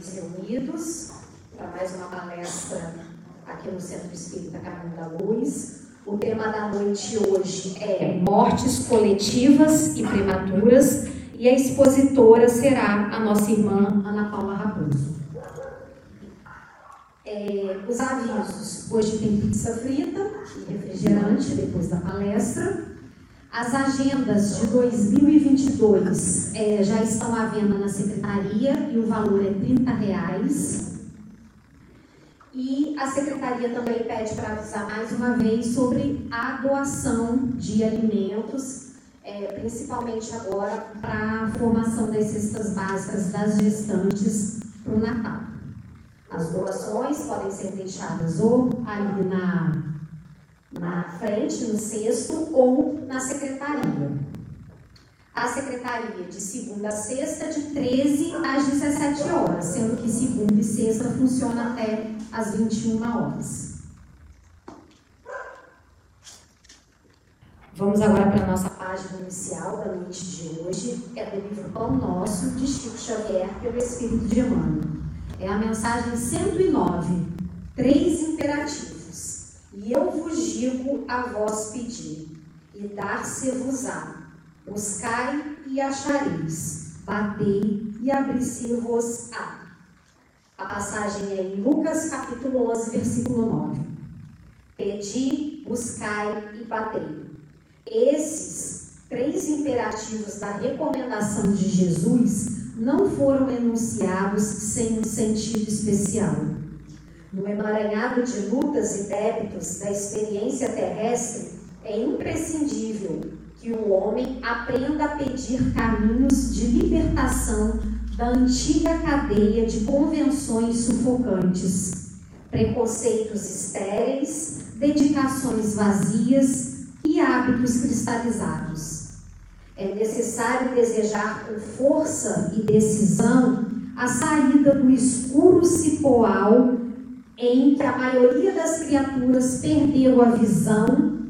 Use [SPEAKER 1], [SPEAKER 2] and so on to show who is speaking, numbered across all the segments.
[SPEAKER 1] vez reunidos para mais uma palestra aqui no Centro Espírita Caminho da Luz. O tema da noite hoje é mortes coletivas e prematuras e a expositora será a nossa irmã Ana Paula Raposo. É, os avisos. Hoje tem pizza frita e refrigerante depois da palestra. As agendas de 2022 é, já estão à venda na secretaria e o valor é 30 reais. E a secretaria também pede para avisar mais uma vez sobre a doação de alimentos, é, principalmente agora para a formação das cestas básicas das gestantes para o Natal. As doações podem ser deixadas ou ali na, na frente, no cesto, ou na secretaria. A secretaria de segunda a sexta, de 13 às 17 horas, sendo que segunda e sexta funciona até às 21 horas. Vamos agora para a nossa página inicial da noite de hoje, que é do livro Pão Nosso, de Chico Xavier, pelo Espírito de Emmanuel. É a mensagem 109. Três imperativos. E eu vos digo a vós pedir, e dar-se-vos-á. Buscai e achareis. Batei e abri-se-vos-á. A passagem é em Lucas capítulo 11, versículo 9. Pedi, buscai e batei. Esses três imperativos da recomendação de Jesus não foram enunciados sem um sentido especial. No emaranhado de lutas e débitos da experiência terrestre, é imprescindível que o homem aprenda a pedir caminhos de libertação da antiga cadeia de convenções sufocantes, preconceitos estéreis, dedicações vazias e hábitos cristalizados. É necessário desejar com força e decisão a saída do escuro cipoal em que a maioria das criaturas perdeu a visão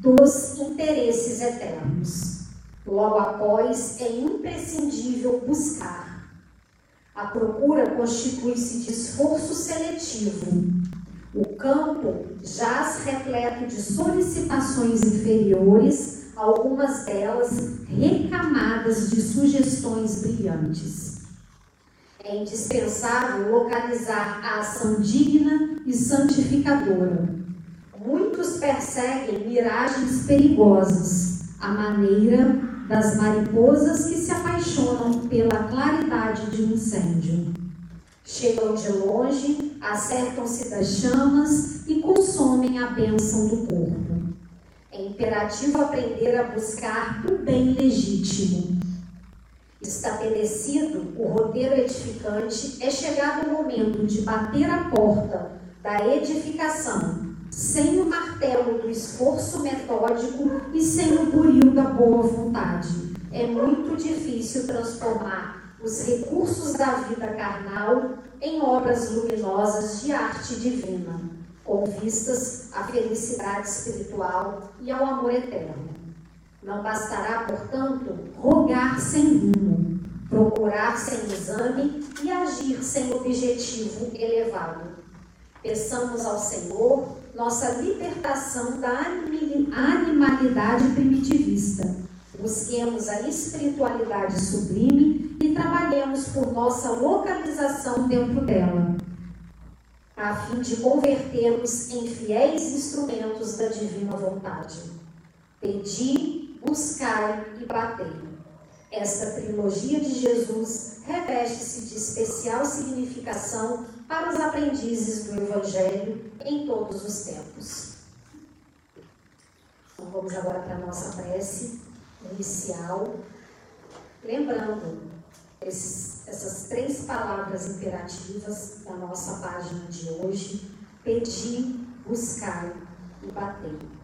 [SPEAKER 1] dos interesses eternos. Logo após, é imprescindível buscar. A procura constitui-se de esforço seletivo. O campo jaz repleto de solicitações inferiores algumas delas recamadas de sugestões brilhantes. É indispensável localizar a ação digna e santificadora. Muitos perseguem miragens perigosas, à maneira das mariposas que se apaixonam pela claridade de um incêndio. Chegam de longe, acertam-se das chamas e consomem a bênção do corpo. É imperativo aprender a buscar o bem legítimo. Estabelecido o roteiro edificante, é chegado o momento de bater a porta da edificação, sem o martelo do esforço metódico e sem o buril da boa vontade. É muito difícil transformar os recursos da vida carnal em obras luminosas de arte divina com vistas à felicidade espiritual e ao amor eterno. Não bastará, portanto, rogar sem rumo, procurar sem exame e agir sem objetivo elevado. Peçamos ao Senhor nossa libertação da animalidade primitivista. Busquemos a espiritualidade sublime e trabalhemos por nossa localização dentro dela a fim de convertermos em fiéis instrumentos da divina vontade. Pedi, buscai e batei. Esta trilogia de Jesus reveste-se de especial significação para os aprendizes do Evangelho em todos os tempos. Então vamos agora para a nossa prece inicial. Lembrando esses, essas três palavras imperativas da nossa página de hoje: pedir, buscar e bater.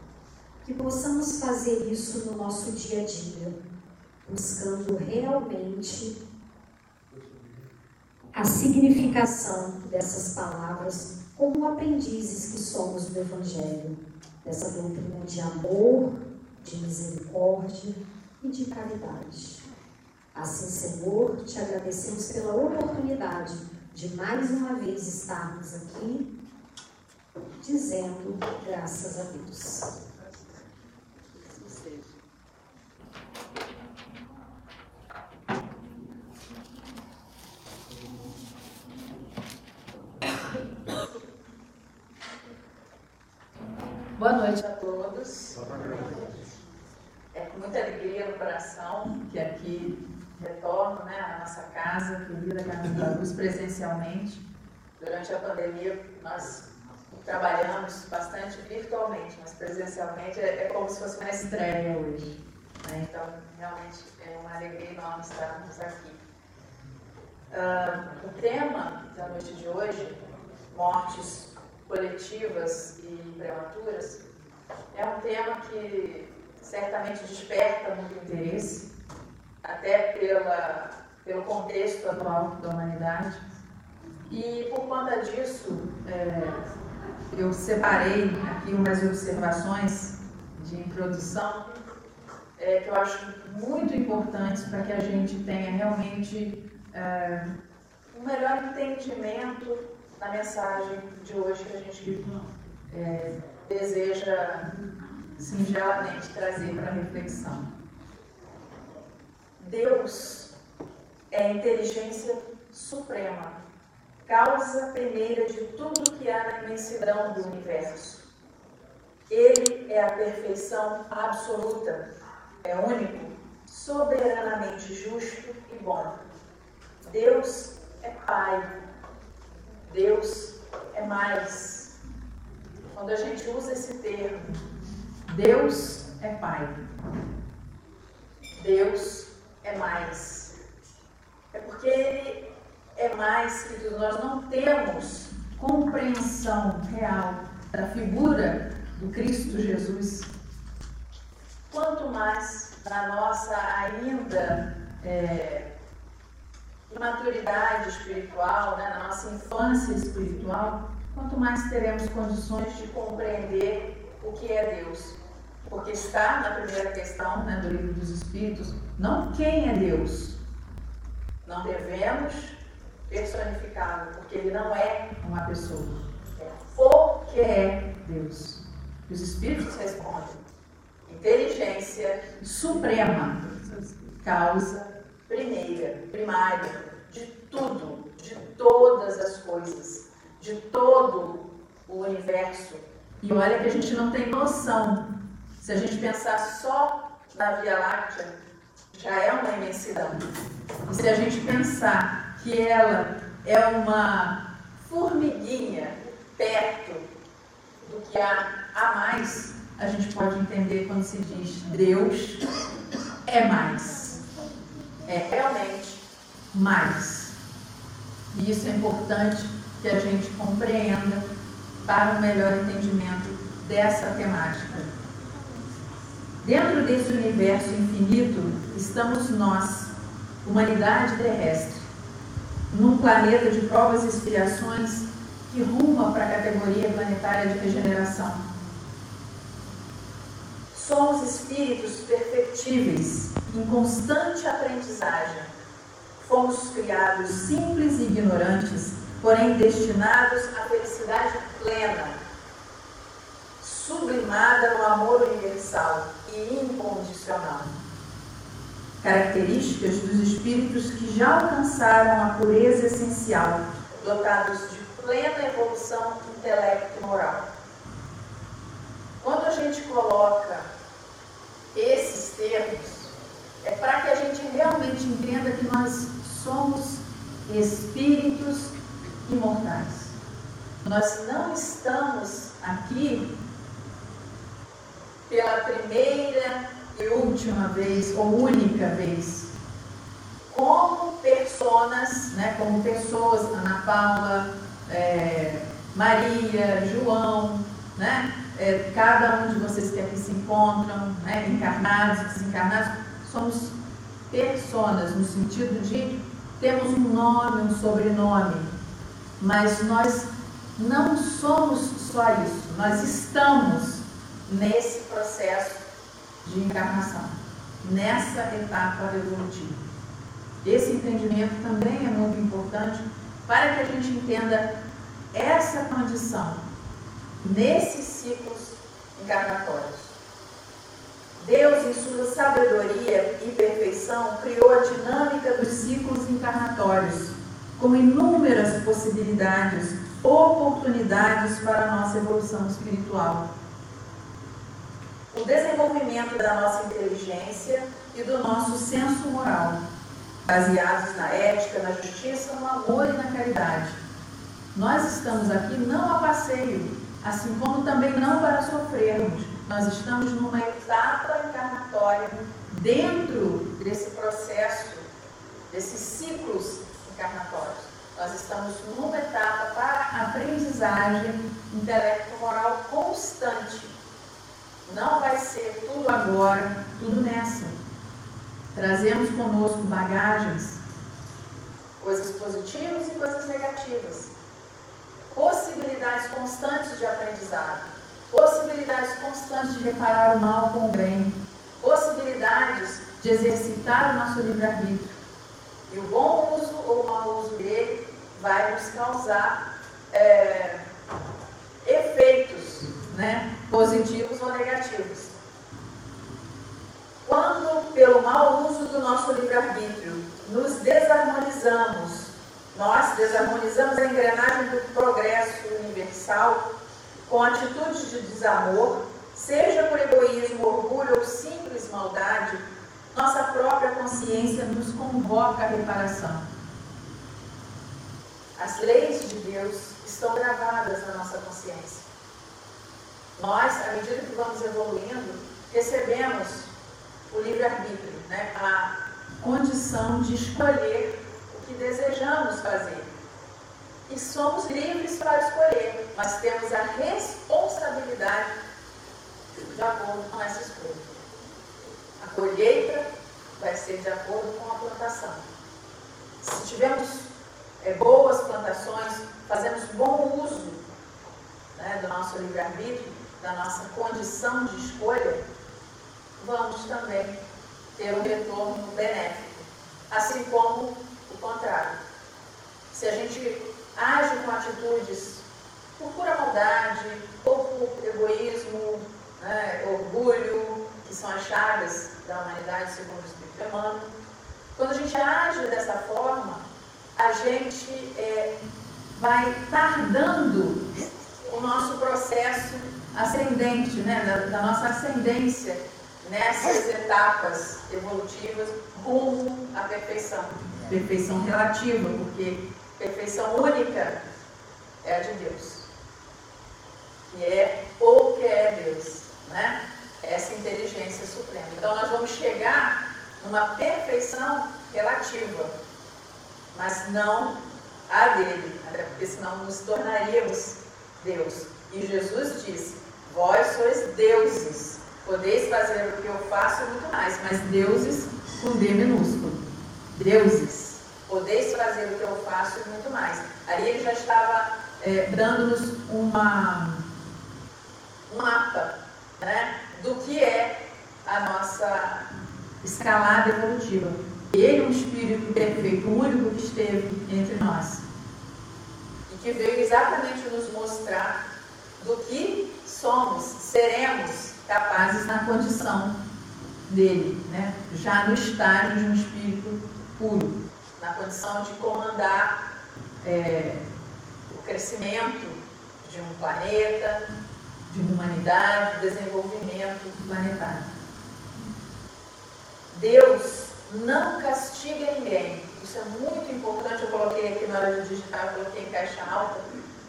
[SPEAKER 1] Que possamos fazer isso no nosso dia a dia, buscando realmente a significação dessas palavras como aprendizes que somos do Evangelho, dessa doutrina de amor, de misericórdia e de caridade. Assim, Senhor, te agradecemos pela oportunidade de mais uma vez estarmos aqui dizendo graças a Deus.
[SPEAKER 2] Boa noite a todos. É com muita alegria no coração que aqui retorno né, à nossa casa, querida Caminho da Luz, presencialmente. Durante a pandemia, nós trabalhamos bastante virtualmente, mas presencialmente é, é como se fosse uma estreia hoje. Né? Então, realmente é uma alegria enorme estarmos aqui. Uh, o tema da noite de hoje, mortes coletivas e prematuras, é um tema que certamente desperta muito interesse, até pela, pelo contexto atual da humanidade. E por conta disso, é, eu separei aqui umas observações de introdução é, que eu acho muito importantes para que a gente tenha realmente é, um melhor entendimento na mensagem de hoje que a gente é, deseja singelamente trazer para reflexão. Deus é a inteligência suprema, causa primeira de tudo que há na imensidão do universo. Ele é a perfeição absoluta, é único, soberanamente justo e bom. Deus é Pai, Deus é mais. Quando a gente usa esse termo, Deus é Pai. Deus é mais. É porque Ele é mais que. Nós não temos compreensão real da figura do Cristo Jesus. Quanto mais na nossa ainda é, maturidade espiritual, né, na nossa infância espiritual, quanto mais teremos condições de compreender o que é Deus. Porque está na primeira questão né, do livro dos Espíritos, não quem é Deus. Não devemos personificá-lo, porque ele não é uma pessoa. É o que é Deus. Os Espíritos respondem: inteligência suprema, causa primeira, primária, de tudo, de todas as coisas, de todo o universo. E olha que a gente não tem noção. Se a gente pensar só na Via Láctea, já é uma imensidão. E se a gente pensar que ela é uma formiguinha perto do que há a mais, a gente pode entender quando se diz Deus é mais é realmente mais. E isso é importante que a gente compreenda para um melhor entendimento dessa temática. Dentro desse universo infinito estamos nós, humanidade terrestre, num planeta de provas e expiações que ruma para a categoria planetária de regeneração. Somos espíritos perfectíveis em constante aprendizagem. Fomos criados simples e ignorantes, porém destinados à felicidade plena, sublimada no amor universal e incondicional. Características dos espíritos que já alcançaram a pureza essencial, dotados de plena evolução intelecto e moral. Quando a gente coloca esses termos é para que a gente realmente entenda que nós somos espíritos imortais. Nós não estamos aqui pela primeira e última vez, ou única vez, como personas, né, como pessoas, Ana Paula, é, Maria, João, né, é, cada um de vocês que aqui se encontram, né, encarnados, desencarnados, somos personas, no sentido de temos um nome, um sobrenome, mas nós não somos só isso, nós estamos nesse processo de encarnação. nessa etapa evolutiva. Esse entendimento também é muito importante para que a gente entenda essa condição nesses ciclos encarnatórios. Deus, em sua sabedoria e perfeição, criou a dinâmica dos ciclos encarnatórios, com inúmeras possibilidades, oportunidades para a nossa evolução espiritual. O desenvolvimento da nossa inteligência e do nosso senso moral, baseados na ética, na justiça, no amor e na caridade. Nós estamos aqui não a passeio, assim como também não para sofrermos, nós estamos numa etapa encarnatória dentro desse processo, desses ciclos encarnatórios. Nós estamos numa etapa para aprendizagem intelecto-moral constante. Não vai ser tudo agora, tudo nessa. Trazemos conosco bagagens, coisas positivas e coisas negativas, possibilidades constantes de aprendizado possibilidades constantes de reparar o mal com o bem, possibilidades de exercitar o nosso livre-arbítrio. E o bom uso ou o mau uso dele vai nos causar é, efeitos né, positivos ou negativos. Quando, pelo mau uso do nosso livre-arbítrio, nos desarmonizamos, nós desarmonizamos a engrenagem do progresso universal com atitudes de desamor, seja por egoísmo, orgulho ou simples maldade, nossa própria consciência nos convoca à reparação. As leis de Deus estão gravadas na nossa consciência. Nós, à medida que vamos evoluindo, recebemos o livre-arbítrio, né? a condição de escolher o que desejamos fazer e somos livres para escolher, mas temos a responsabilidade de acordo com essa escolha. A colheita vai ser de acordo com a plantação. Se tivermos é, boas plantações, fazemos bom uso né, do nosso livre-arbítrio, da nossa condição de escolha, vamos também ter um retorno benéfico. Assim como o contrário. Se a gente age com atitudes por pura maldade, ou por egoísmo, né, orgulho, que são as chagas da humanidade segundo o Espírito Humano. Quando a gente age dessa forma, a gente é, vai tardando o nosso processo ascendente, né, da, da nossa ascendência nessas etapas evolutivas rumo à perfeição. Perfeição relativa, porque Perfeição única é a de Deus. Que é o que é Deus, né? Essa inteligência suprema. Então nós vamos chegar numa perfeição relativa, mas não a dele, até porque senão nos tornaríamos Deus. E Jesus disse: Vós sois deuses, podeis fazer o que eu faço e muito mais, mas deuses com D minúsculo. Deuses podeis fazer o que eu faço e muito mais. Ali ele já estava é, dando-nos uma, um mapa né, do que é a nossa escalada evolutiva. Ele é um espírito perfeito, o único que esteve entre nós. E que veio exatamente nos mostrar do que somos, seremos capazes na condição dele, né? já no estágio de um espírito puro na condição de comandar é, o crescimento de um planeta, de uma humanidade, desenvolvimento planetário. Deus não castiga ninguém. Isso é muito importante. Eu coloquei aqui na hora de digitar, eu coloquei em caixa alta,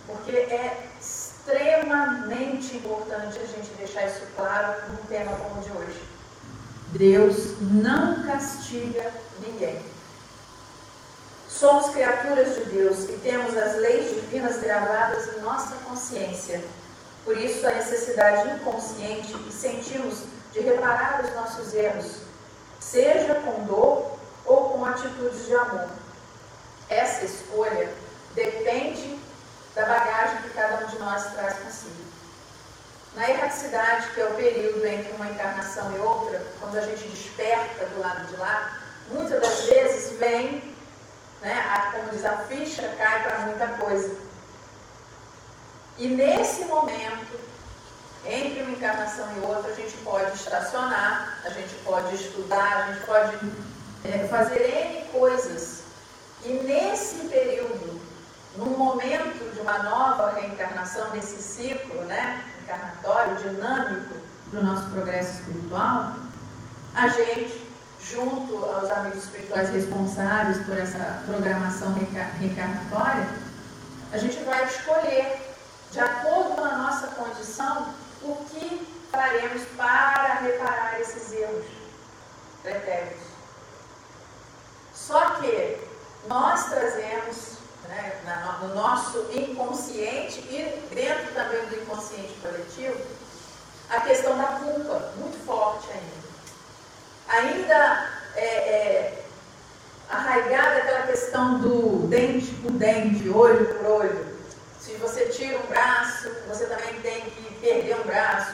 [SPEAKER 2] porque é extremamente importante a gente deixar isso claro num tema como o de hoje. Deus não castiga ninguém. Somos criaturas de Deus e temos as leis divinas gravadas em nossa consciência. Por isso, a necessidade inconsciente que sentimos de reparar os nossos erros, seja com dor ou com atitudes de amor. Essa escolha depende da bagagem que cada um de nós traz consigo. na erraticidade, que é o período entre uma encarnação e outra, quando a gente desperta do lado de lá, muitas das vezes vem, né, a, como diz, a ficha cai para muita coisa. E nesse momento, entre uma encarnação e outra, a gente pode estacionar, a gente pode estudar, a gente pode é, fazer N coisas. E nesse período, num momento de uma nova reencarnação, nesse ciclo né, encarnatório, dinâmico do nosso progresso espiritual, a gente, junto aos amigos espirituais responsáveis por essa programação reencarnatória, a gente vai escolher, de acordo com a nossa condição, o que faremos para reparar esses erros pretéritos. Só que nós trazemos né, no nosso inconsciente e dentro também do inconsciente coletivo a questão da culpa, muito forte ainda. Ainda é, é, arraigada aquela questão do dente por dente, olho por olho. Se você tira um braço, você também tem que perder um braço.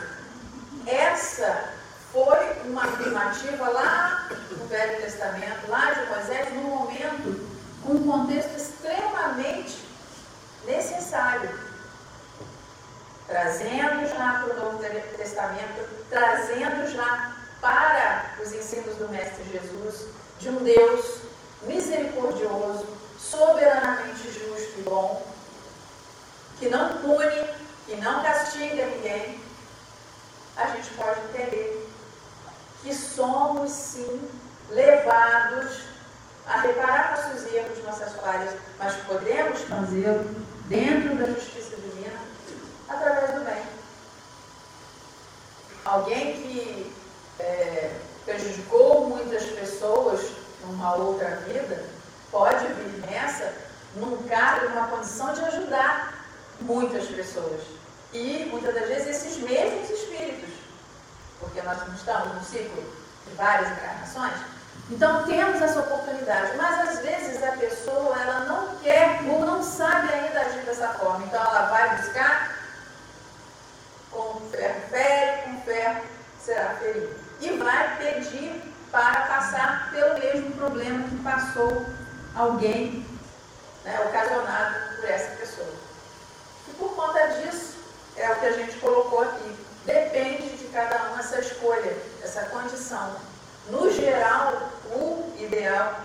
[SPEAKER 2] Essa foi uma afirmativa lá no Velho Testamento, lá de Moisés, num momento, com um contexto extremamente necessário. Trazendo já para o Novo Testamento, trazendo já para os ensinos do Mestre Jesus, de um Deus misericordioso, soberanamente justo e bom, que não pune, que não castiga ninguém, a gente pode entender que somos sim levados a reparar nossos erros, nossas falhas, mas podemos fazê-lo dentro da justiça divina através do bem. Alguém que é, prejudicou muitas pessoas numa outra vida pode vir nessa num cargo, numa condição de ajudar muitas pessoas. E muitas das vezes esses mesmos espíritos, porque nós não estamos no ciclo de várias encarnações, então temos essa oportunidade, mas às vezes a pessoa ela não quer ou não sabe ainda agir dessa forma. Então ela vai buscar com ferro fere, com ferro será ferido. E vai pedir para passar pelo mesmo problema que passou alguém né, ocasionado por essa. E por conta disso, é o que a gente colocou aqui. Depende de cada um essa escolha, essa condição. No geral, o ideal,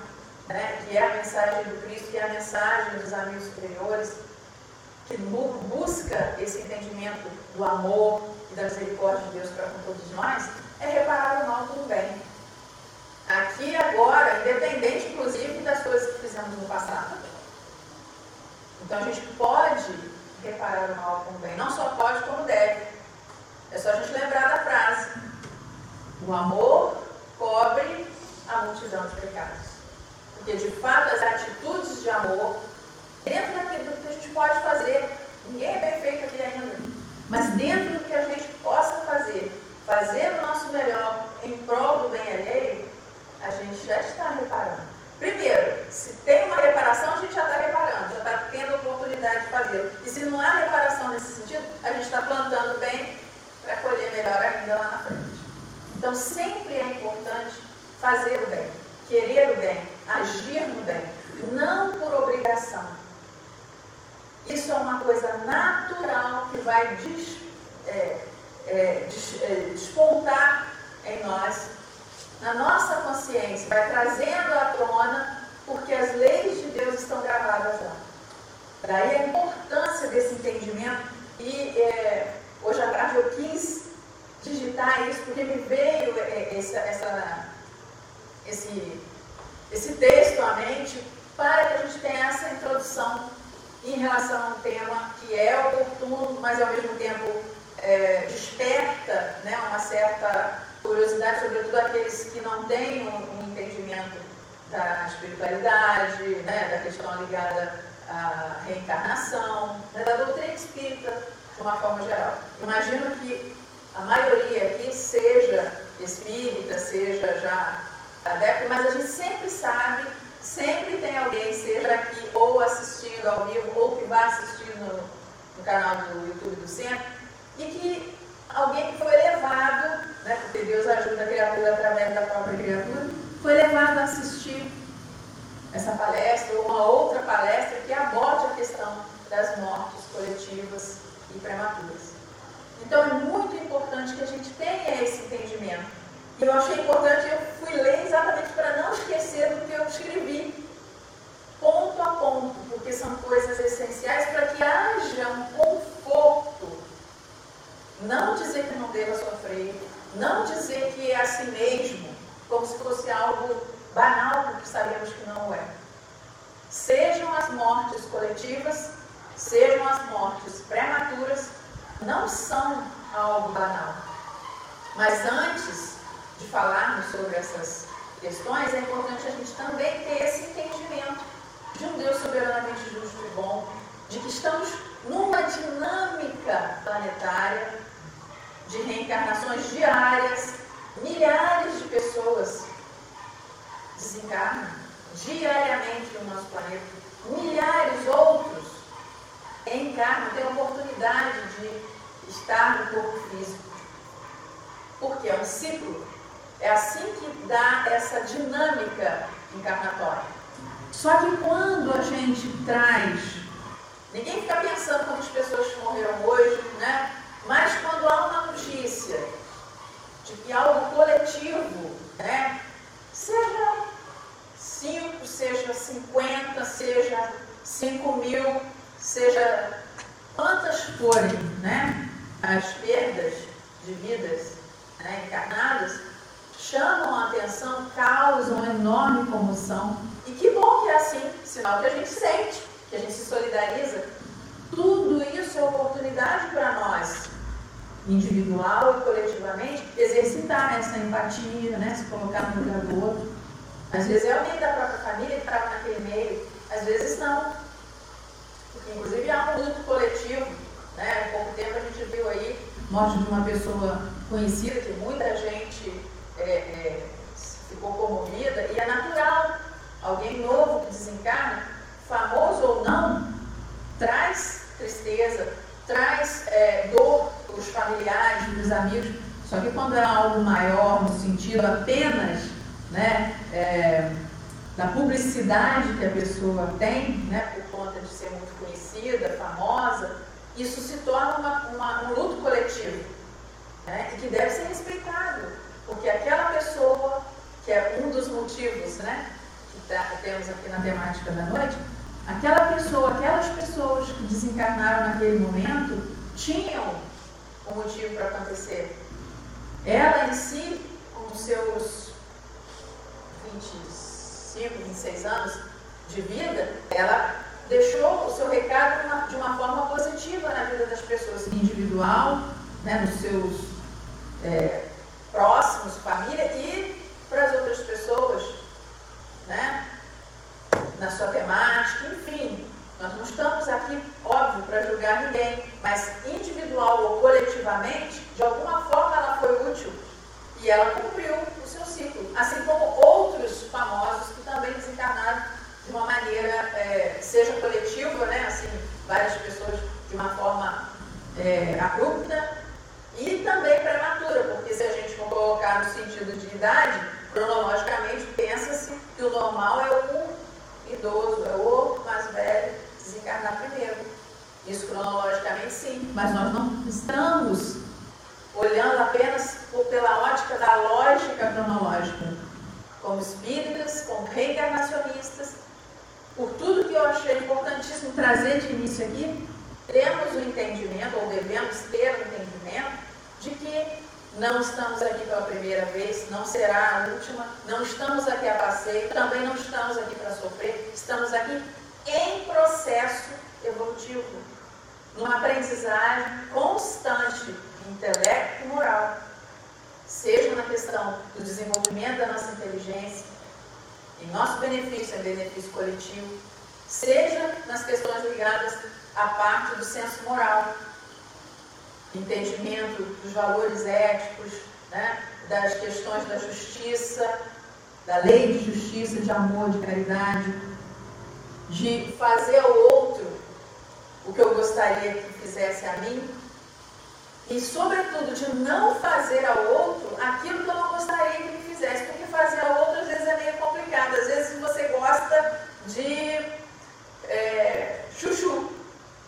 [SPEAKER 2] né, que é a mensagem do Cristo, que é a mensagem dos amigos superiores, que busca esse entendimento do amor e da misericórdia de Deus para com todos nós, é reparar o mal com o bem. Aqui agora, independente inclusive das coisas que fizemos no passado. Então a gente pode reparar o mal com o bem. Não só pode, como deve. É só a gente lembrar da frase. O amor cobre a multidão de pecados. Porque, de fato, as atitudes de amor, dentro daquilo que a gente pode fazer, ninguém é perfeito aqui ainda, mas dentro do que a gente possa fazer, fazer o nosso melhor em prol do bem alheio, a gente já está reparando. Primeiro, se tem uma reparação, a gente já está reparando, já está tendo oportunidade de. E se não há reparação nesse sentido, a gente está plantando bem para colher melhor ainda lá na frente. Então, sempre é importante fazer o bem, querer o bem, agir no bem, não por obrigação. Isso é uma coisa natural que vai des, é, é, des, é, despontar em nós na nossa consciência, vai trazendo à tona, porque as leis de Deus estão gravadas lá. Daí a importância desse entendimento. E é, hoje à tarde eu quis digitar isso, porque me veio é, essa, essa, esse, esse texto à mente, para que a gente tenha essa introdução em relação a um tema que é oportuno, mas ao mesmo tempo é, desperta né, uma certa curiosidade, sobretudo aqueles que não têm um, um entendimento da espiritualidade, né, da questão ligada à reencarnação, né, da doutrina espírita de uma forma geral. Imagino que a maioria aqui seja espírita, seja já adepto, mas a gente sempre sabe, sempre tem alguém, seja aqui ou assistindo ao vivo ou que vai assistir no, no canal do YouTube do Centro, e que alguém que foi levado, né, porque Deus ajuda a criatura através da própria criatura, foi levado a assistir essa palestra ou uma outra palestra que aborde a questão das mortes coletivas e prematuras. Então é muito importante que a gente tenha esse entendimento. E eu achei importante, eu fui ler exatamente para não esquecer do que eu escrevi, ponto a ponto, porque são coisas essenciais para que haja um conforto. Não dizer que não deva sofrer, não dizer que é assim mesmo, como se fosse algo banal, porque sabemos que não é. Sejam as mortes coletivas, sejam as mortes prematuras, não são algo banal. Mas antes de falarmos sobre essas questões, é importante a gente também ter esse entendimento de um Deus soberanamente justo e bom, de que estamos numa dinâmica planetária de reencarnações diárias, milhares de pessoas desencarnam diariamente no nosso planeta, milhares outros encarnam, têm a oportunidade de estar no corpo físico. Porque é um ciclo. É assim que dá essa dinâmica encarnatória. Só que quando a gente traz, ninguém fica pensando quantas pessoas morreram hoje, né? Mas quando há uma notícia de que algo coletivo, né? Seja 5, seja 50, seja 5 mil, seja quantas forem, né? As perdas de vidas né, encarnadas chamam a atenção, causam enorme comoção. E que bom que é assim, sinal que a gente sente, que a gente se solidariza. Tudo isso é oportunidade para nós, individual e coletivamente, exercitar essa empatia, né, se colocar no lugar do outro. Às vezes é alguém da própria família que estava naquele meio, às vezes não. Porque, inclusive, há um luto coletivo. Né? Há pouco tempo a gente viu aí morte de uma pessoa conhecida, que muita gente é, é, ficou comovida, e é natural. Alguém novo que desencarna, famoso ou não, traz tristeza, traz é, dor para os familiares, para os amigos. Só que quando é algo maior, no sentido apenas né, é, da publicidade que a pessoa tem, né, por conta de ser muito conhecida, famosa, isso se torna uma, uma, um luto coletivo né, e que deve ser respeitado, porque aquela pessoa, que é um dos motivos né, que, tá, que temos aqui na temática da noite, aquela pessoa, aquelas pessoas que desencarnaram naquele momento, tinham um motivo para acontecer. Ela em si, com seus 25, 26 anos de vida, ela deixou o seu recado de uma, de uma forma positiva na vida das pessoas, individual, né, nos seus é, próximos, família e para as outras pessoas, né, na sua temática, enfim. Nós não estamos aqui, óbvio, para julgar ninguém, mas individual ou coletivamente, de alguma forma ela foi útil e ela cumpriu o seu ciclo, assim como outros famosos que também desencarnaram de uma maneira, é, seja coletiva, né, assim, várias pessoas de uma forma é, abrupta, e também prematura, porque se a gente for colocar no sentido de idade, cronologicamente pensa-se que o normal é o idoso, é o mais velho desencarnar primeiro. Isso cronologicamente sim, mas nós não estamos olhando apenas pela ótica da lógica cronológica. Como espíritas, como reencarnacionistas, por tudo que eu achei importantíssimo trazer de início aqui, temos o entendimento, ou devemos ter o entendimento, de que não estamos aqui pela primeira vez, não será a última, não estamos aqui a passeio, também não estamos aqui para sofrer, estamos aqui em processo evolutivo, numa aprendizagem constante intelecto e moral, seja na questão do desenvolvimento da nossa inteligência, em nosso benefício, em benefício coletivo, seja nas questões ligadas à parte do senso moral, entendimento dos valores éticos, né, das questões da justiça, da lei de justiça, de amor, de caridade, de fazer ao outro o que eu gostaria que fizesse a mim, e, sobretudo, de não fazer ao outro aquilo que eu não gostaria que ele fizesse, porque fazer ao outro às vezes é meio complicado. Às vezes você gosta de é, chuchu,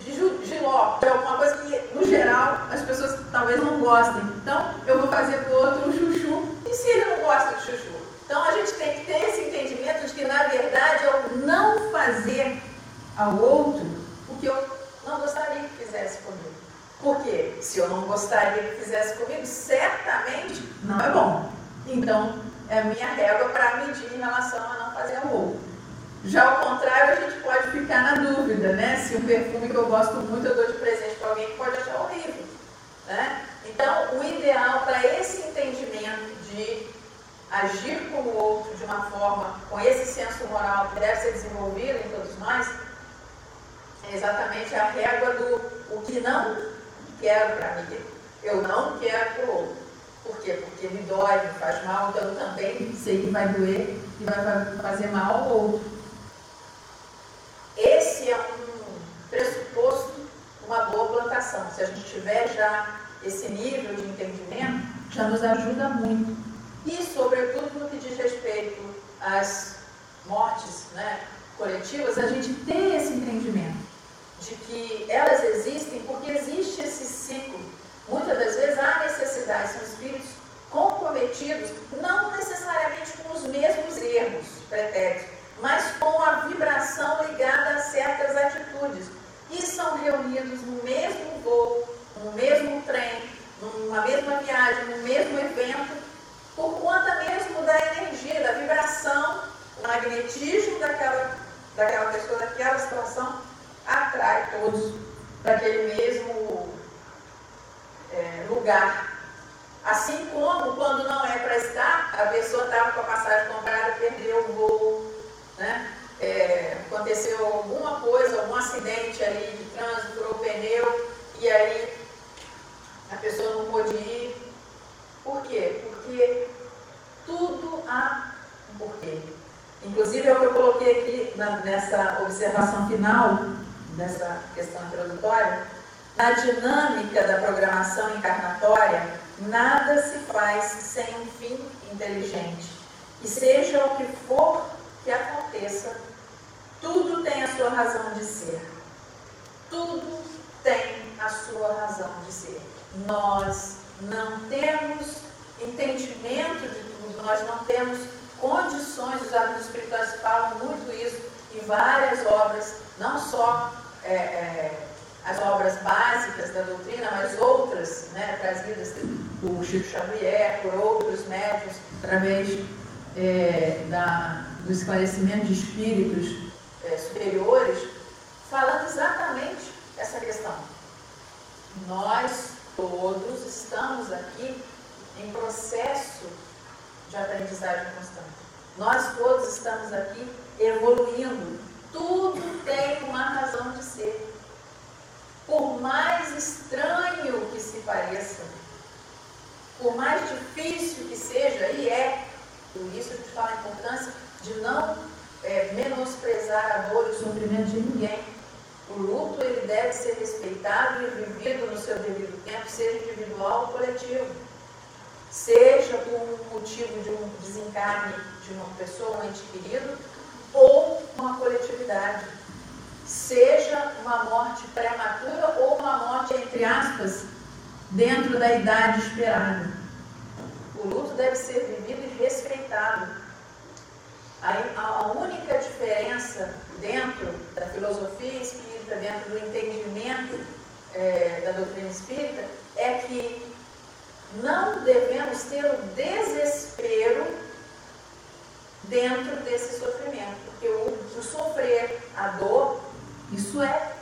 [SPEAKER 2] de giló, é alguma coisa que, no geral, as pessoas talvez não gostem. Então, eu vou fazer para o outro um chuchu, e se ele não gosta de chuchu? Então, a gente tem que ter esse entendimento de que, na verdade, eu não fazer ao outro o que eu não gostaria que fizesse comigo. Porque se eu não gostaria que fizesse comigo, certamente não é bom. Então, é a minha régua para medir em relação a não fazer ao outro. Já ao contrário, a gente pode ficar na dúvida, né? Se um perfume que eu gosto muito eu dou de presente para alguém que pode achar horrível. Né? Então, o ideal para esse entendimento de agir com o outro de uma forma, com esse senso moral que deve ser desenvolvido em todos nós, é exatamente a régua do o que não quero para mim. Eu não quero para o outro. Por quê? Porque me dói, me faz mal, então também sei que vai doer e vai fazer mal ao outro. Esse é um pressuposto, uma boa plantação. Se a gente tiver já esse nível de entendimento, já nos ajuda muito. E, sobretudo, no que diz respeito às mortes né, coletivas, a gente tem esse entendimento de que elas existem porque existe esse ciclo. Muitas das vezes há necessidade, são espíritos comprometidos, não necessariamente com os mesmos erros pretéritos, mas com a vibração ligada a certas atitudes. E são reunidos no mesmo voo, no mesmo trem, numa mesma viagem, no mesmo evento, por conta mesmo da energia, da vibração, o magnetismo daquela, pessoa, daquela situação, atrai todos para aquele mesmo é, lugar. Assim como quando não é para estar, a pessoa estava com a passagem comprada, perdeu o voo, né? É, aconteceu alguma coisa, algum acidente ali de trânsito, furou pneu, e aí a pessoa não pôde ir. Por quê? Porque tudo há um porquê. Inclusive é o que eu coloquei aqui na, nessa observação final, nessa questão introdutória, na dinâmica da programação encarnatória, nada se faz sem um fim inteligente. E seja o que for que aconteça, tudo tem a sua razão de ser. Tudo tem a sua razão de ser. Nós não temos entendimento de tudo, nós não temos condições, os alunos espirituais falam muito isso em várias obras, não só é, é, as obras básicas da doutrina, mas outras, né, trazidas por Chico Xavier, por outros médios, através é, da, do esclarecimento de espíritos é, superiores, falando exatamente essa questão. Nós todos estamos aqui em processo de aprendizagem constante. Nós todos estamos aqui evoluindo. Tudo tem uma razão de ser. Por mais estranho que se pareça, por mais difícil que seja, e é, por isso a gente fala a importância de não é, menosprezar a dor e o sofrimento de ninguém. O luto ele deve ser respeitado e vivido no seu devido tempo, seja individual ou coletivo. Motivo de um desencarne de uma pessoa, um ente querido, ou uma coletividade. Seja uma morte prematura ou uma morte, entre aspas, dentro da idade esperada. O luto deve ser vivido e respeitado. A, única diferença dentro da filosofia espírita, dentro do entendimento é, da doutrina espírita, é que não devemos ter o desespero dentro desse sofrimento, porque o, o sofrer, a dor, isso é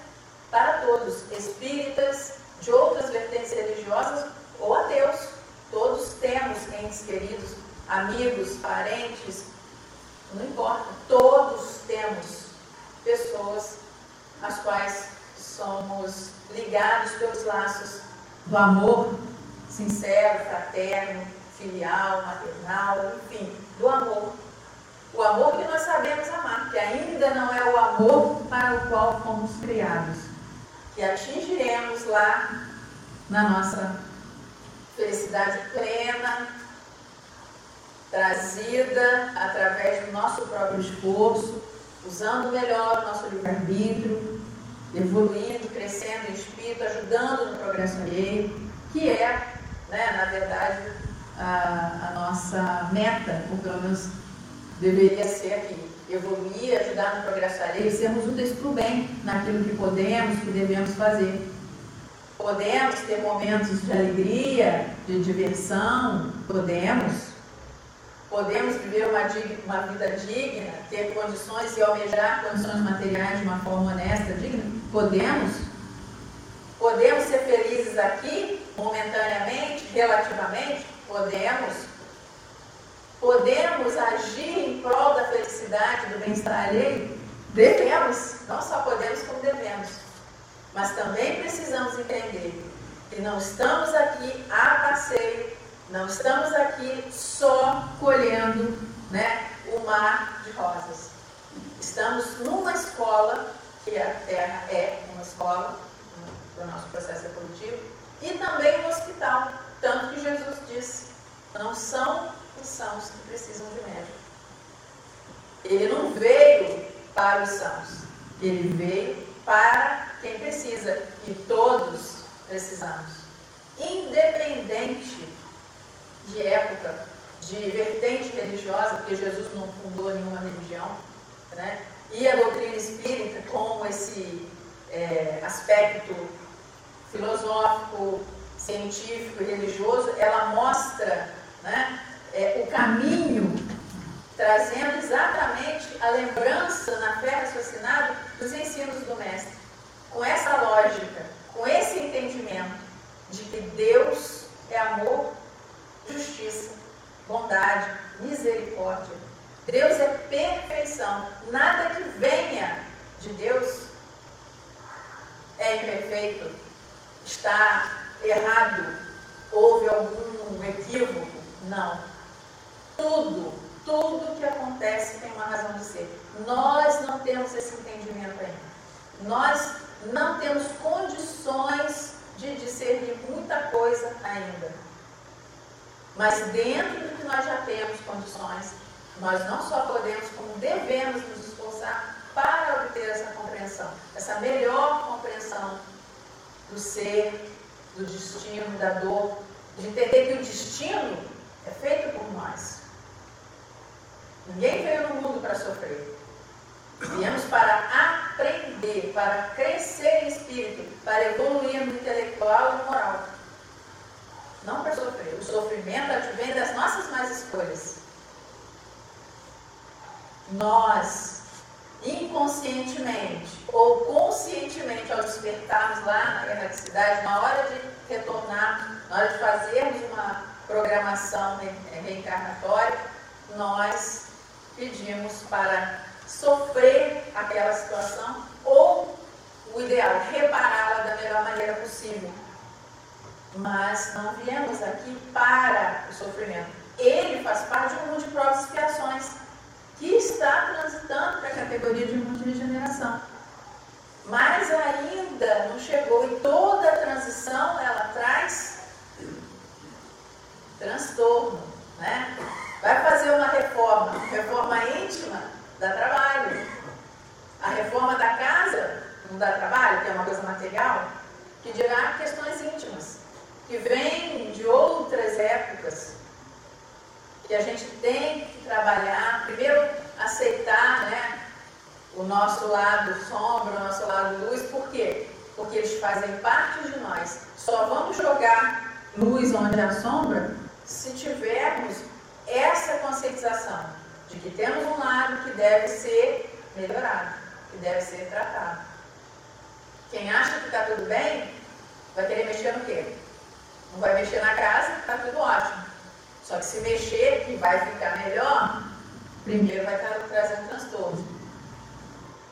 [SPEAKER 2] para todos, espíritas, de outras vertentes religiosas ou ateus. Todos temos entes queridos, amigos, parentes, não importa, todos temos pessoas às quais somos ligados pelos laços do amor sincero, fraterno, filial, maternal, enfim, do amor. O amor que nós sabemos amar, que ainda não é o amor para o qual fomos criados, que atingiremos lá na nossa felicidade plena, trazida através do nosso próprio esforço, usando melhor o nosso livre-arbítrio, evoluindo, crescendo em espírito, ajudando no progresso alheio, que é, né, na verdade, a, a nossa meta, ou pelo menos deveria ser aqui. Evoluir, ajudar no progresso alheio, sermos úteis para o bem, naquilo que podemos, que devemos fazer. Podemos ter momentos de alegria, de diversão, podemos. Podemos viver uma, uma, vida digna, ter condições e almejar condições materiais de uma forma honesta, digna? Podemos. Podemos ser felizes aqui, momentaneamente, relativamente? Podemos. Podemos agir em prol da felicidade, do bem-estar alheio? Devemos. Não só podemos, como devemos. Mas também precisamos entender que não estamos aqui a passeio, não estamos aqui só colhendo né, o mar de rosas. Estamos numa escola, que a Terra é uma escola para o nosso processo evolutivo, e também um hospital. Tanto que Jesus disse: não são os sãos que precisam de médico. Ele não veio para os sãos, ele veio para quem precisa, e todos precisamos. Independente de época, de vertente religiosa, porque Jesus não fundou nenhuma religião, né? e a doutrina espírita com esse é, aspecto filosófico, científico e religioso, ela mostra né, é, o caminho, trazendo exatamente a lembrança na fé raciocinada dos ensinos do Mestre. Com essa lógica, com esse entendimento de que Deus é amor, justiça, bondade, misericórdia. Deus é perfeição. Nada que venha de Deus é imperfeito, está errado, houve algum equívoco. Não. Tudo, tudo que acontece tem uma razão de ser. Nós não temos esse entendimento ainda. Nós não temos condições de discernir muita coisa ainda. Mas dentro do que nós já temos condições, nós não só podemos, como devemos nos esforçar para obter essa compreensão, essa melhor compreensão do ser, do destino, da dor, de entender que o destino é feito por nós. Ninguém veio no mundo para sofrer. Viemos para aprender, para crescer em espírito, para evoluir no intelectual e moral. Não para sofrer. O sofrimento advém das nossas más escolhas. Nós, inconscientemente ou conscientemente, ao despertarmos lá na erraticidade, na hora de retornar, na hora de fazermos uma programação reencarnatória, nós pedimos para sofrer aquela situação ou o ideal, repará-la da melhor maneira possível. Mas não viemos aqui para o sofrimento. Ele faz parte de um mundo de provas e expiações que está transitando para a categoria de mundo de regeneração. Mas ainda não chegou e toda a transição ela traz transtorno, né? Vai fazer uma reforma, reforma íntima, dá trabalho. A reforma da casa não dá trabalho, que é uma coisa material, que dirá questões íntimas, que vêm de outras épocas, que a gente tem que trabalhar, primeiro aceitar né, o nosso lado sombra, o nosso lado luz, por quê? Porque eles fazem parte de nós. Só vamos jogar luz onde há sombra se tivermos essa conscientização de que temos um lado que deve ser melhorado, que deve ser tratado. Quem acha que está tudo bem, vai querer mexer no quê? Não vai mexer na casa, está tudo ótimo. Só que se mexer, que vai ficar melhor, primeiro vai estar trazendo transtorno.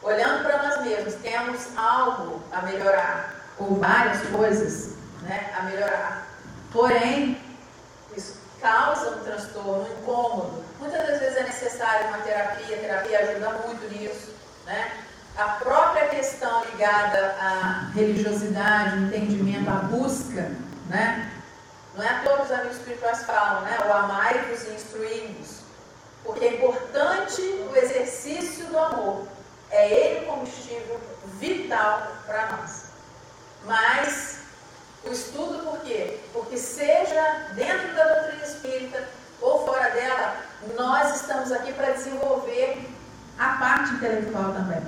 [SPEAKER 2] Olhando para nós mesmos, temos algo a melhorar, ou várias coisas né, a melhorar. Porém, isso causa um transtorno, um incômodo. Muitas das vezes é necessária uma terapia, a terapia ajuda muito nisso. Né? A própria questão ligada à religiosidade, entendimento, à busca, né? Não é todos os amigos espirituais falam, né? O amai-vos e instruí-vos. Porque é importante o exercício do amor. É ele o combustível vital para nós. Mas o estudo por quê? Porque seja dentro da doutrina espírita ou fora dela, nós estamos aqui para desenvolver a parte intelectual também.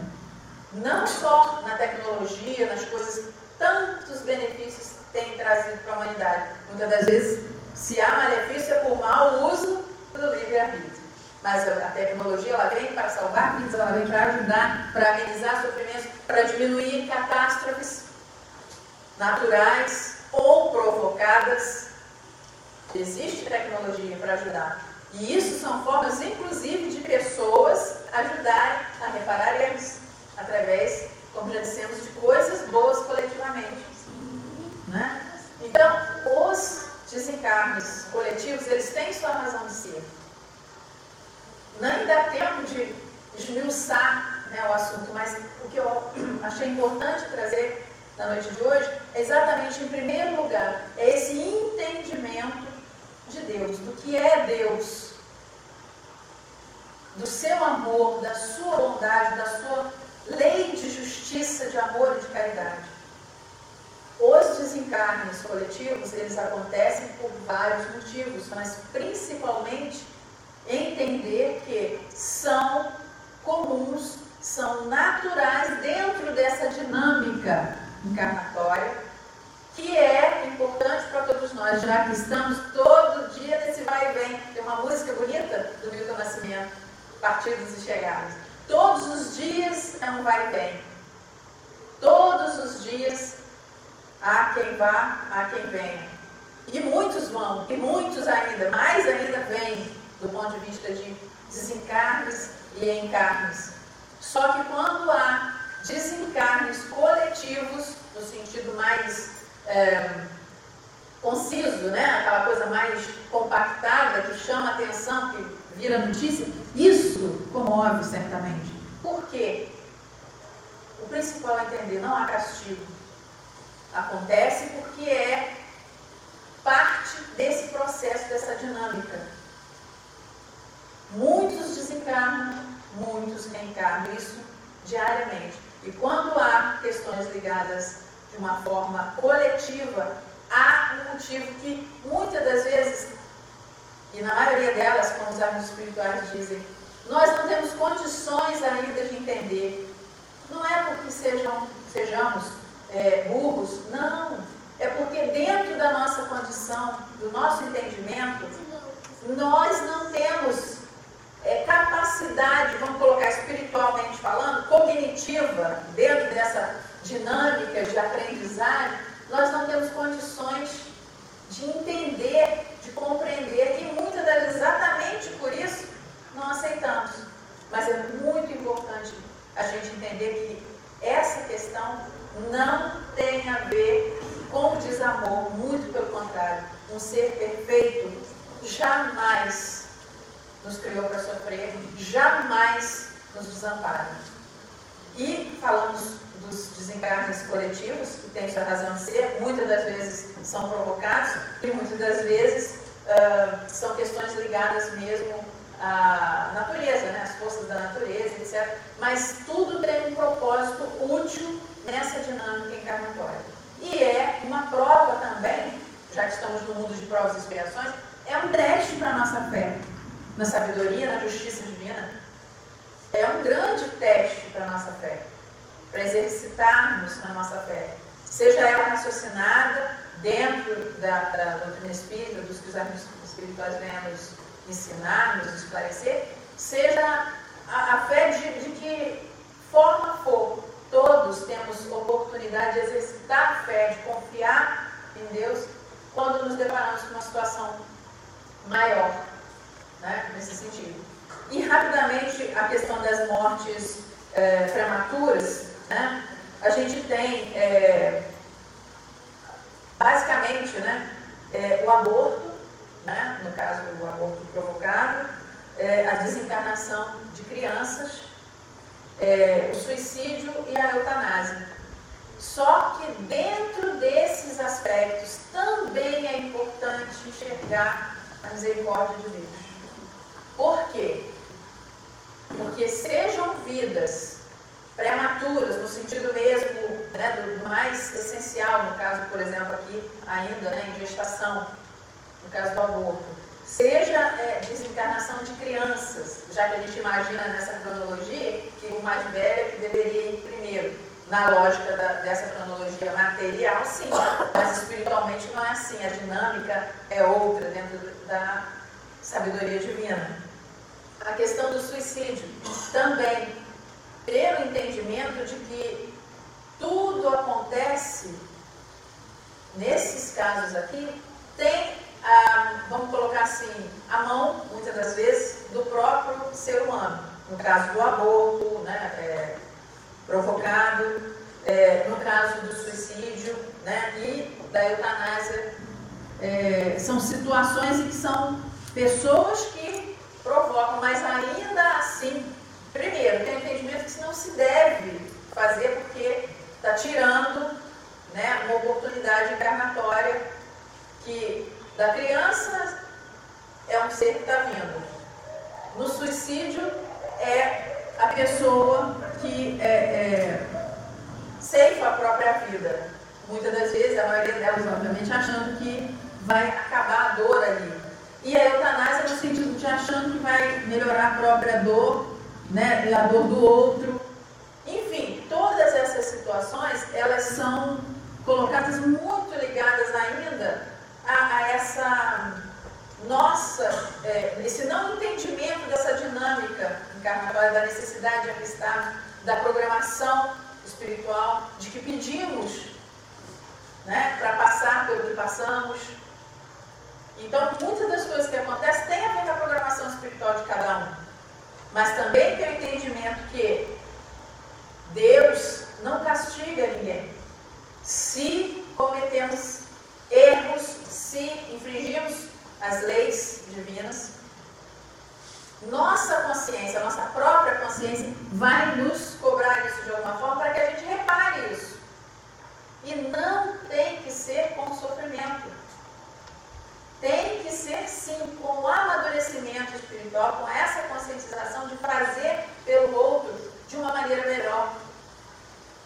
[SPEAKER 2] Não só na tecnologia, nas coisas, tantos benefícios tem trazido para a humanidade. Muitas das vezes, se há malefício é por mau uso do livre-arbítrio. Mas a tecnologia ela vem para salvar vidas, ela vem para ajudar, para amenizar sofrimentos, para diminuir catástrofes naturais ou provocadas. Existe tecnologia para ajudar. E isso são formas, inclusive, de pessoas ajudarem a reparar erros através, como já dissemos, de coisas boas coletivamente. Né? Então, os desencarnes coletivos, eles têm sua razão de ser. Nem dá tempo de esmiuçar né, o assunto, mas o que eu achei importante trazer na noite de hoje é exatamente, em primeiro lugar, é esse entendimento de Deus, do que é Deus, do seu amor, da sua bondade, da sua lei de justiça, de amor e de caridade. Os desencarnes coletivos, eles acontecem por vários motivos, mas principalmente entender que são comuns, são naturais dentro dessa dinâmica encarnatória, que é importante para todos nós, já que estamos todo dia nesse vai e vem. Tem uma música bonita do Milton Nascimento, Partidos e Chegadas. Todos os dias é um vai e vem. Todos os dias há quem vá, há quem venha. E muitos vão, e muitos ainda, mais ainda vêm, do ponto de vista de desencarnes e encarnes. Só que quando há desencarnes coletivos, no sentido mais é, conciso, né? aquela coisa mais compactada, que chama atenção, que vira notícia, isso comove certamente. Por quê? O principal é entender, não há castigo. Acontece porque é parte desse processo, dessa dinâmica. Muitos desencarnam, muitos reencarnam, isso diariamente. E quando há questões ligadas de uma forma coletiva, há um motivo que muitas das vezes, e na maioria delas, como os amigos espirituais dizem, nós não temos condições ainda de entender. Não é porque sejam, sejamos é, burros. Não. É porque dentro da nossa condição, do nosso entendimento, nós não temos é, capacidade, vamos colocar espiritualmente falando, cognitiva, dentro dessa dinâmica de aprendizagem, nós não temos condições de entender, de compreender, e muitas das vezes, exatamente por isso, não aceitamos. Mas é muito importante a gente entender que essa questão não tem a ver com o desamor, muito pelo contrário. Um ser perfeito jamais nos criou para sofrer, jamais nos desampara. E falamos dos desencarnes coletivos, que tem sua razão de ser, muitas das vezes são provocados e muitas das vezes uh, são questões ligadas mesmo à natureza, né? às forças da natureza, etc. Mas tudo tem um propósito útil nessa dinâmica encarnatória. E é uma prova também, já que estamos no expiações, é um teste para a nossa fé, na sabedoria, na justiça divina. É um grande teste para a nossa fé, para exercitarmos a nossa fé. Seja ela raciocinada dentro da, da doutrina espírita, dos que os espirituais vêm nos ensinar, nos esclarecer, seja a, a fé de, de que forma for, Todos temos oportunidade de exercitar a fé, de confiar em Deus quando nos deparamos com uma situação maior, né, nesse sentido. E rapidamente a questão das mortes é, prematuras, né, a gente tem é, basicamente né, é, o aborto, né, no caso o aborto provocado, é, a desencarnação de crianças é, o suicídio e a eutanásia. Só que dentro desses aspectos também é importante enxergar a misericórdia de Deus. Por quê? Porque sejam vidas prematuras, no sentido mesmo né, do mais essencial, no caso, por exemplo, aqui ainda né, em gestação, no caso do aborto, seja é, desencarnação de crianças, já que a gente imagina nessa cronologia que o mais velho é que deveria ir primeiro. Na lógica da, dessa cronologia material, sim, mas espiritualmente não é assim, a dinâmica é outra dentro da sabedoria divina. A questão do suicídio também, pelo entendimento de que tudo acontece, nesses casos aqui, tem, a, vamos colocar assim, a mão, muitas das vezes, do próprio ser humano. No caso do aborto, né, é, provocado, é, no caso do suicídio né, e da eutanásia. É, são situações em que são pessoas que provocam, mas ainda assim, primeiro, tem o entendimento que isso não se deve fazer porque está tirando né, uma oportunidade encarnatória que da criança é um ser que está vindo. No suicídio é a pessoa que é, é, ceifa a própria vida. Muitas das vezes, a maioria delas, obviamente, achando que vai acabar a dor ali. E a eutanásia no sentido de achando que vai melhorar a própria dor, né, a dor do outro. Enfim, todas essas situações, elas são colocadas muito ligadas ainda a, a essa nossa, é, esse não entendimento dessa dinâmica encarnatória, da necessidade de estar, da programação espiritual, de que pedimos né, para passar pelo que passamos. Então, muitas das coisas que acontecem têm a ver com a programação espiritual de cada um. Mas também tem o entendimento que Deus não castiga ninguém. Se cometemos erros, se infringimos as leis divinas, nossa consciência, nossa própria consciência vai nos cobrar isso de alguma forma para que a gente repare isso. E não tem que ser com sofrimento. Tem que ser sim com o amadurecimento espiritual, com essa conscientização de fazer pelo outro de uma maneira melhor.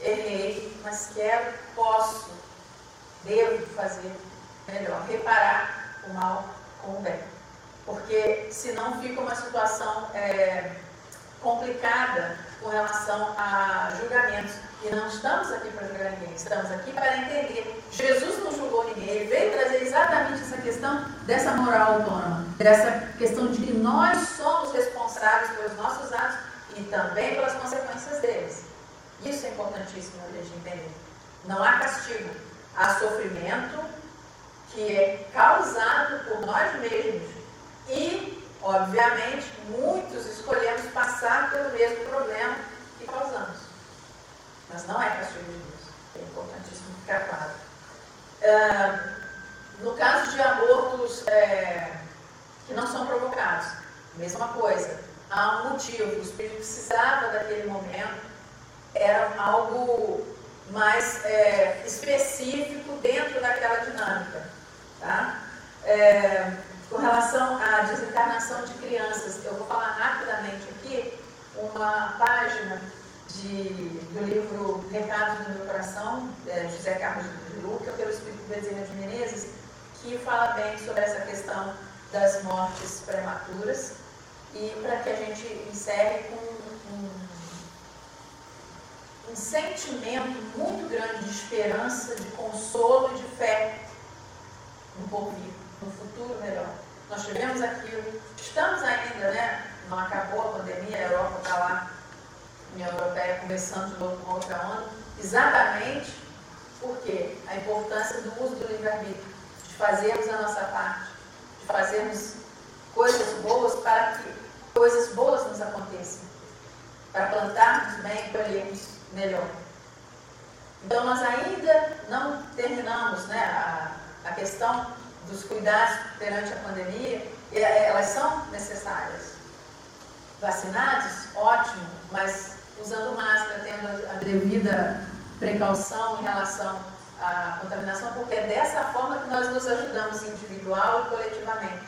[SPEAKER 2] Errei, mas quero, posso, devo fazer melhor, reparar o mal com o bem porque senão fica uma situação é, complicada com relação a julgamentos. E não estamos aqui para julgar ninguém, estamos aqui para entender. Jesus não julgou ninguém, ele veio trazer exatamente essa questão dessa moral autônoma, dessa questão de que nós somos responsáveis pelos nossos atos e também pelas consequências deles. Isso é importantíssimo a gente entender. Não há castigo, há sofrimento que é causado por nós mesmos e, obviamente, muitos escolhemos passar pelo mesmo problema que causamos. Mas não é castigo de Deus. É importantíssimo ficar claro. No caso de abortos é, que não são provocados, mesma coisa. Há um motivo, o espírito precisava daquele momento, era algo mais é, específico dentro daquela dinâmica. Tá? É, com relação à desencarnação de crianças, eu vou falar rapidamente aqui uma página de, do livro Recados do Meu Coração, é, José Carlos de Luca, pelo Espírito Bezerra de Menezes, que fala bem sobre essa questão das mortes prematuras. E para que a gente encerre com um, um sentimento muito grande de esperança, de consolo e de fé no porvir no futuro melhor. Nós tivemos aquilo, estamos ainda, né? Não acabou a pandemia, a Europa está lá, a União Europeia começando de novo com outra onda, exatamente porque a importância do uso do livre-arbítrio, de fazermos a nossa parte, de fazermos coisas boas para que coisas boas nos aconteçam, para plantarmos bem e colhermos melhor. Então nós ainda não terminamos né, a, a questão dos cuidados perante a pandemia, é, elas são necessárias. Vacinados, ótimo, mas usando máscara, tendo a devida precaução em relação à contaminação, porque é dessa forma que nós nos ajudamos individual e coletivamente,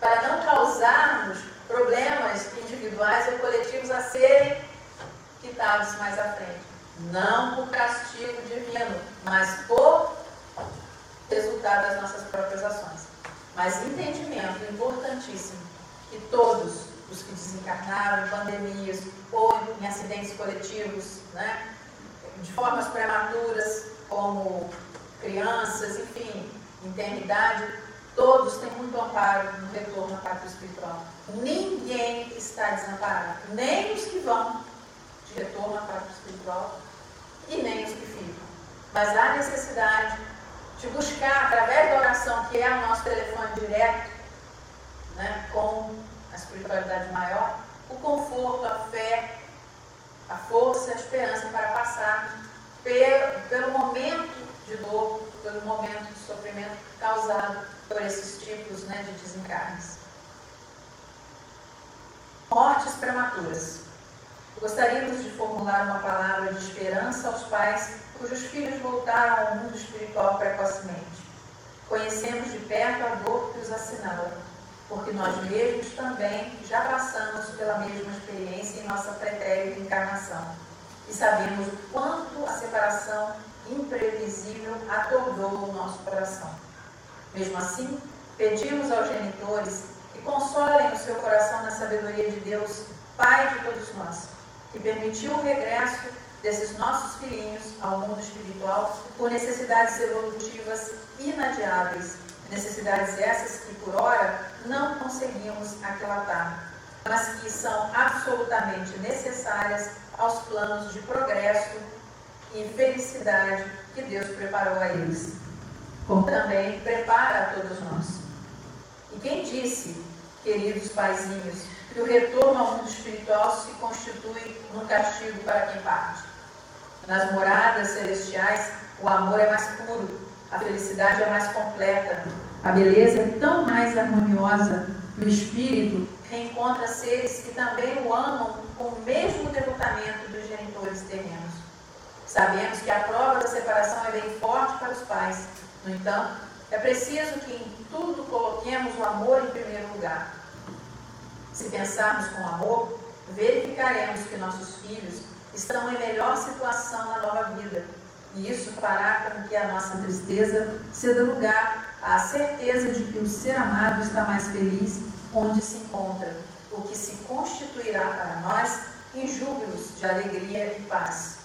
[SPEAKER 2] para não causarmos problemas individuais ou coletivos a serem quitados mais à frente. Não por castigo divino, mas por resultado das nossas próprias ações. Mas entendimento importantíssimo que todos os que desencarnaram em pandemias ou em acidentes coletivos, né, de formas prematuras, como crianças, enfim, eternidade, todos têm muito amparo no retorno à pátria espiritual. Ninguém está desamparado, nem os que vão de retorno à pátria espiritual e nem os que ficam. Mas há necessidade de buscar, através da oração, que é o nosso telefone direto, né, com a espiritualidade maior, o conforto, a fé, a força, a esperança para passar pelo, pelo momento de dor, pelo momento de sofrimento causado por esses tipos né, de desencarnes. Mortes prematuras. Gostaríamos de formular uma palavra de esperança aos pais cujos filhos voltaram ao mundo espiritual precocemente. Conhecemos de perto a dor que os assinala porque nós mesmos também já passamos pela mesma experiência em nossa pretérita encarnação e sabemos o quanto a separação imprevisível atordou o nosso coração. Mesmo assim, pedimos aos genitores que consolem o seu coração na sabedoria de Deus, Pai de todos nós, que permitiu o regresso desses nossos filhinhos ao mundo espiritual por necessidades evolutivas inadiáveis Necessidades essas que, por hora, não conseguimos aquilatar, mas que são absolutamente necessárias aos planos de progresso e felicidade que Deus preparou a eles, como também prepara a todos nós. E quem disse, queridos paizinhos, que o retorno ao mundo espiritual se constitui num castigo para quem parte? Nas moradas celestiais, o amor é mais puro, a felicidade é mais completa, a beleza é tão mais harmoniosa o espírito reencontra seres que também o amam com o mesmo devotamento dos genitores terrenos. Sabemos que a prova da separação é bem forte para os pais. No entanto, é preciso que em tudo coloquemos o amor em primeiro lugar. Se pensarmos com amor, verificaremos que nossos filhos estão em melhor situação na nova vida e isso fará com que a nossa tristeza ceda lugar à certeza de que o ser amado está mais feliz onde se encontra, o que se constituirá para nós em júbilos de alegria e paz.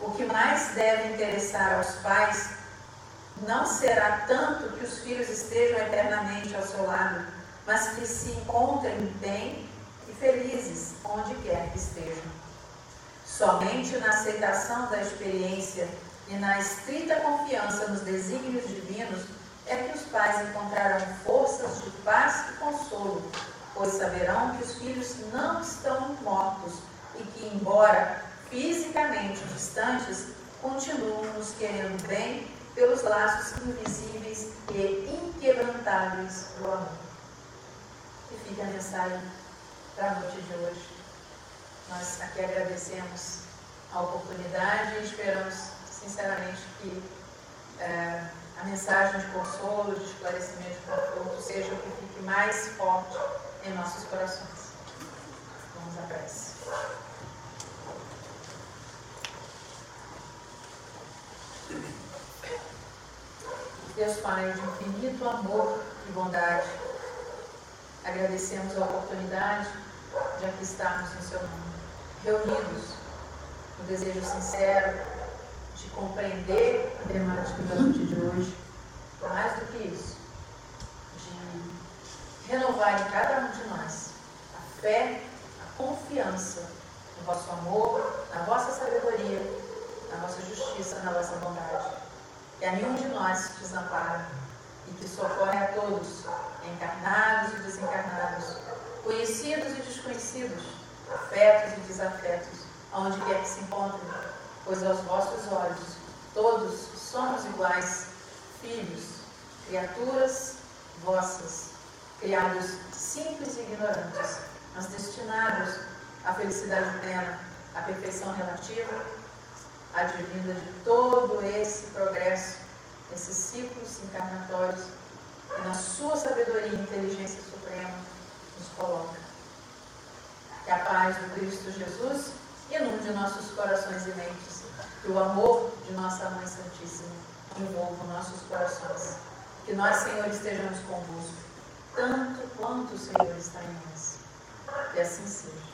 [SPEAKER 2] O que mais deve interessar aos pais não será tanto que os filhos estejam eternamente ao seu lado, mas que se encontrem bem e felizes onde quer que estejam. Somente na aceitação da experiência e na estrita confiança nos desígnios divinos é que os pais encontrarão forças de paz e consolo, pois saberão que os filhos não estão mortos e que, embora fisicamente distantes, continuam nos querendo bem pelos laços invisíveis e inquebrantáveis do amor. E fica a mensagem para a noite de hoje. Nós aqui agradecemos a oportunidade e esperamos sinceramente que é, a mensagem de consolo, de esclarecimento, de conforto seja o que fique mais forte em nossos corações. Vamos à prece. Deus Pai de infinito amor e bondade, agradecemos a oportunidade de aqui estarmos no Seu nome reunidos no desejo sincero de compreender a temática da noite de hoje, mais do que isso, de renovar em cada um de nós a fé, a confiança no vosso amor, na vossa sabedoria, na vossa justiça, na vossa bondade. Que a nenhum de nós desampara e que socorre a todos, encarnados e desencarnados, conhecidos e desconhecidos, afetos e desafetos, aonde quer que se encontrem, pois aos vossos olhos todos somos iguais, filhos, criaturas vossas, criados simples e ignorantes, mas destinados à felicidade plena, à perfeição relativa advinda de todo esse progresso, esses ciclos encarnatórios, que na sua sabedoria e inteligência suprema nos coloca. Que a paz do Cristo Jesus inunde nossos corações e mentes, que o amor de nossa Mãe Santíssima envolva nossos corações. Que nós, Senhor, estejamos convosco, tanto quanto o Senhor está em nós. Que assim seja.